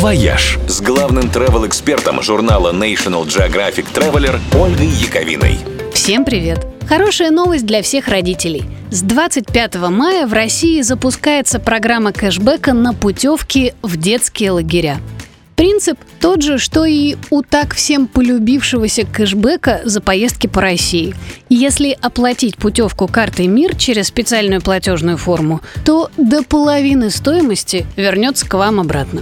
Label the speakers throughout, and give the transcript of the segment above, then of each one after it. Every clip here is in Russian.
Speaker 1: «Вояж» с главным travel-экспертом журнала National Geographic Traveler Ольгой Яковиной.
Speaker 2: Всем привет! Хорошая новость для всех родителей. С 25 мая в России запускается программа кэшбэка на путевки в детские лагеря. Принцип тот же, что и у так всем полюбившегося кэшбэка за поездки по России. Если оплатить путевку картой МИР через специальную платежную форму, то до половины стоимости вернется к вам обратно.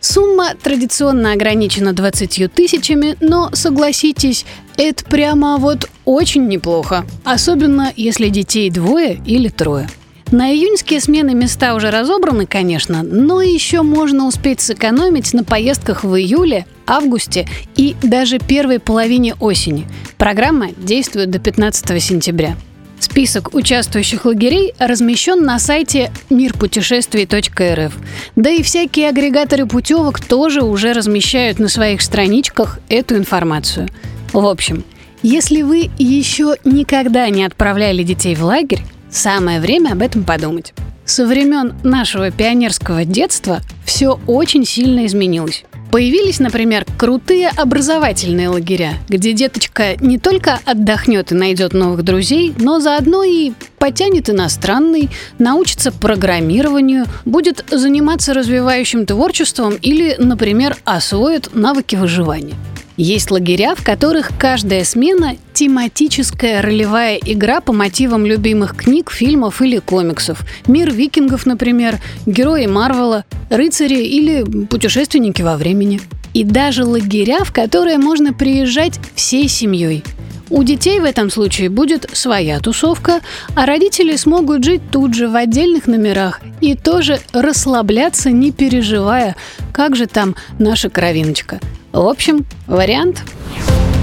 Speaker 2: Сумма традиционно ограничена 20 тысячами, но, согласитесь, это прямо вот очень неплохо. Особенно, если детей двое или трое. На июньские смены места уже разобраны, конечно, но еще можно успеть сэкономить на поездках в июле, августе и даже первой половине осени. Программа действует до 15 сентября. Список участвующих лагерей размещен на сайте мирпутешествий.рф. Да и всякие агрегаторы путевок тоже уже размещают на своих страничках эту информацию. В общем, если вы еще никогда не отправляли детей в лагерь, самое время об этом подумать. Со времен нашего пионерского детства все очень сильно изменилось. Появились, например, крутые образовательные лагеря, где деточка не только отдохнет и найдет новых друзей, но заодно и потянет иностранный, научится программированию, будет заниматься развивающим творчеством или, например, освоит навыки выживания. Есть лагеря, в которых каждая смена – тематическая ролевая игра по мотивам любимых книг, фильмов или комиксов. Мир викингов, например, герои Марвела, рыцари или путешественники во времени. И даже лагеря, в которые можно приезжать всей семьей. У детей в этом случае будет своя тусовка, а родители смогут жить тут же в отдельных номерах и тоже расслабляться, не переживая, как же там наша кровиночка – в общем, вариант.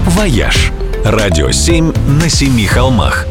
Speaker 1: «Вояж». Радио 7 на семи холмах.